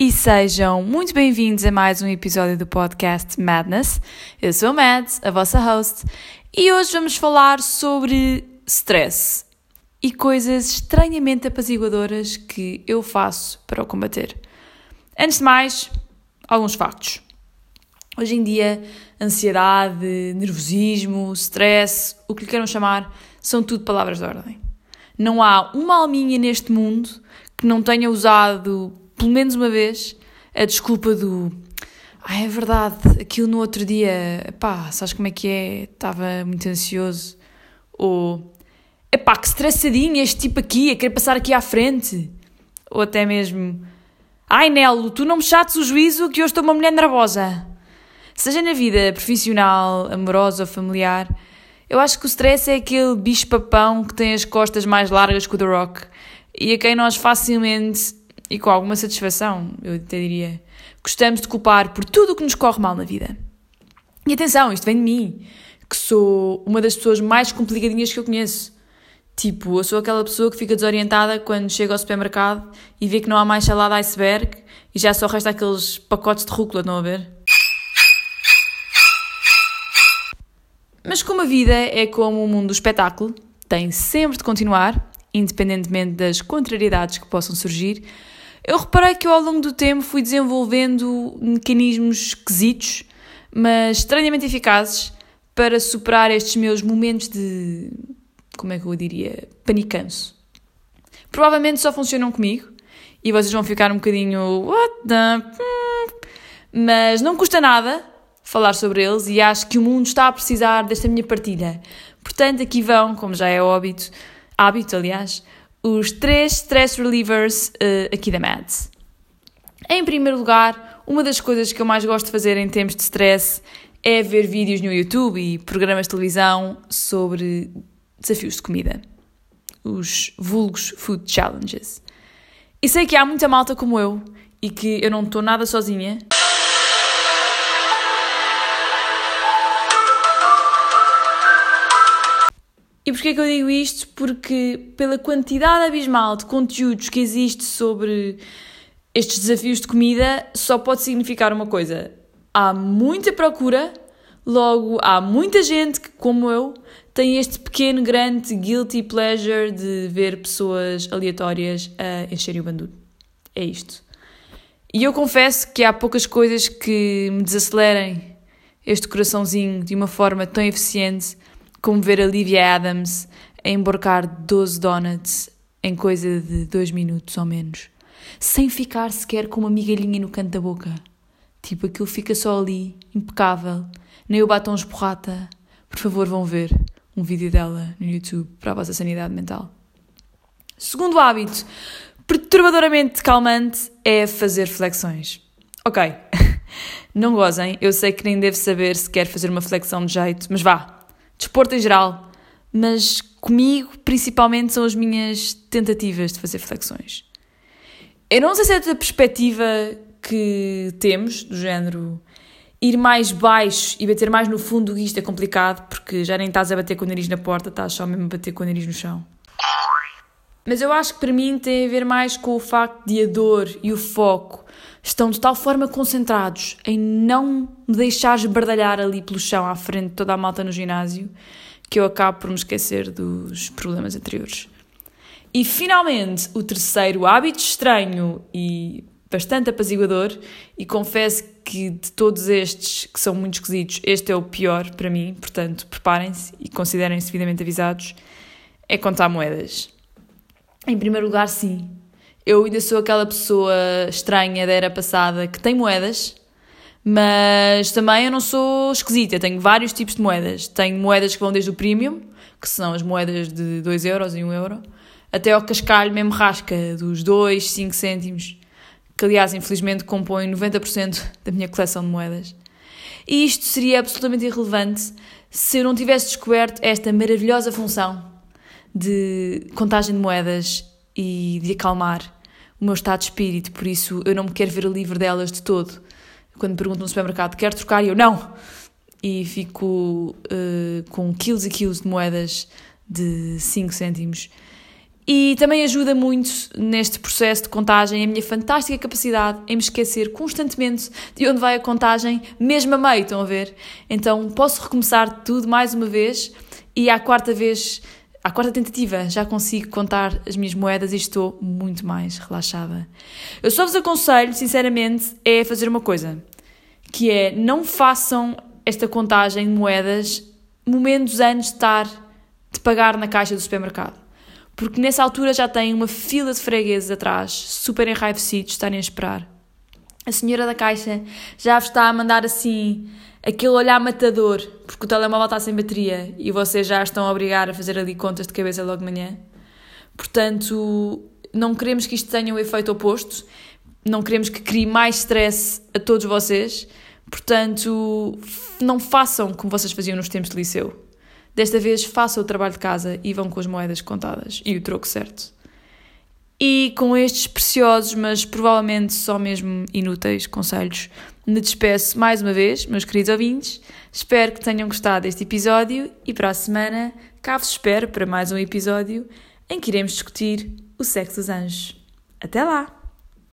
e sejam muito bem-vindos a mais um episódio do podcast Madness. Eu sou a Mads, a vossa host, e hoje vamos falar sobre stress e coisas estranhamente apaziguadoras que eu faço para o combater. Antes de mais, alguns factos. Hoje em dia, ansiedade, nervosismo, stress, o que lhe queiram chamar, são tudo palavras de ordem. Não há uma alminha neste mundo que não tenha usado, pelo menos uma vez, a desculpa do ah, é verdade, aquilo no outro dia, pá, sabes como é que é? Estava muito ansioso. Ou, epá, que estressadinho este tipo aqui, a querer passar aqui à frente. Ou até mesmo, ai Nelo, tu não me chates o juízo que hoje estou uma mulher nervosa. Seja na vida profissional, amorosa ou familiar, eu acho que o stress é aquele bicho-papão que tem as costas mais largas que o The Rock e a quem nós facilmente e com alguma satisfação, eu até diria, gostamos de culpar por tudo o que nos corre mal na vida. E atenção, isto vem de mim, que sou uma das pessoas mais complicadinhas que eu conheço. Tipo, eu sou aquela pessoa que fica desorientada quando chega ao supermercado e vê que não há mais salada iceberg e já só resta aqueles pacotes de rúcula, estão a ver? Mas como a vida é como o mundo do espetáculo, tem sempre de continuar, independentemente das contrariedades que possam surgir, eu reparei que eu, ao longo do tempo fui desenvolvendo mecanismos esquisitos, mas estranhamente eficazes, para superar estes meus momentos de. como é que eu diria? panicanço. Provavelmente só funcionam comigo e vocês vão ficar um bocadinho. What the. Mas não custa nada falar sobre eles e acho que o mundo está a precisar desta minha partilha. Portanto, aqui vão, como já é hábito, hábito aliás, os três stress relievers uh, aqui da Mads. Em primeiro lugar, uma das coisas que eu mais gosto de fazer em tempos de stress é ver vídeos no YouTube e programas de televisão sobre desafios de comida. Os vulgos food challenges. E sei que há muita malta como eu e que eu não estou nada sozinha. E porquê que eu digo isto? Porque pela quantidade abismal de conteúdos que existe sobre estes desafios de comida, só pode significar uma coisa. Há muita procura, logo há muita gente que, como eu, tem este pequeno, grande guilty pleasure de ver pessoas aleatórias a encherem o bandudo. É isto. E eu confesso que há poucas coisas que me desacelerem este coraçãozinho de uma forma tão eficiente como ver a Livia Adams a emborcar 12 donuts em coisa de 2 minutos ou menos, sem ficar sequer com uma migalhinha no canto da boca. Tipo, aquilo fica só ali, impecável, nem o batom esborrata. Por favor, vão ver um vídeo dela no YouTube para a vossa sanidade mental. Segundo hábito, perturbadoramente calmante, é fazer flexões. Ok, não gozem, eu sei que nem devo saber se quer fazer uma flexão de jeito, mas vá, desporto em geral, mas comigo principalmente são as minhas tentativas de fazer flexões. Eu não sei se é da perspectiva que temos, do género ir mais baixo e bater mais no fundo, isto é complicado, porque já nem estás a bater com o nariz na porta, estás só mesmo a bater com o nariz no chão. Mas eu acho que para mim tem a ver mais com o facto de a dor e o foco estão de tal forma concentrados em não me deixar esbardalhar ali pelo chão à frente de toda a malta no ginásio que eu acabo por me esquecer dos problemas anteriores. E finalmente, o terceiro hábito estranho e bastante apaziguador, e confesso que de todos estes que são muito esquisitos, este é o pior para mim, portanto, preparem-se e considerem-se devidamente avisados, é contar moedas. Em primeiro lugar, sim, eu ainda sou aquela pessoa estranha da era passada que tem moedas, mas também eu não sou esquisita. Tenho vários tipos de moedas. Tenho moedas que vão desde o premium, que são as moedas de 2 euros e 1 um euro, até ao cascalho mesmo rasca, dos 2, 5 cêntimos, que aliás, infelizmente, compõe 90% da minha coleção de moedas. E isto seria absolutamente irrelevante se eu não tivesse descoberto esta maravilhosa função de contagem de moedas e de acalmar o meu estado de espírito, por isso eu não me quero ver livre delas de todo. Quando me perguntam no supermercado, quer trocar? E eu, não! E fico uh, com quilos e quilos de moedas de 5 cêntimos. E também ajuda muito neste processo de contagem a minha fantástica capacidade em me esquecer constantemente de onde vai a contagem, mesmo a meio, estão a ver? Então posso recomeçar tudo mais uma vez e à quarta vez, à quarta tentativa, já consigo contar as minhas moedas e estou muito mais relaxada. Eu só vos aconselho, sinceramente, é fazer uma coisa, que é não façam esta contagem de moedas momentos antes de estar de pagar na caixa do supermercado porque nessa altura já tem uma fila de fregueses atrás, super enraivecidos, estarem a esperar. A senhora da caixa já vos está a mandar assim aquele olhar matador, porque o telemóvel está sem bateria e vocês já estão a obrigar a fazer ali contas de cabeça logo de manhã. Portanto, não queremos que isto tenha o um efeito oposto, não queremos que crie mais stress a todos vocês. Portanto, não façam como vocês faziam nos tempos de liceu. Desta vez façam o trabalho de casa e vão com as moedas contadas e o troco certo. E com estes preciosos, mas provavelmente só mesmo inúteis conselhos, me despeço mais uma vez, meus queridos ouvintes. Espero que tenham gostado deste episódio e para a semana cá vos espero para mais um episódio em que iremos discutir o sexo dos anjos. Até lá!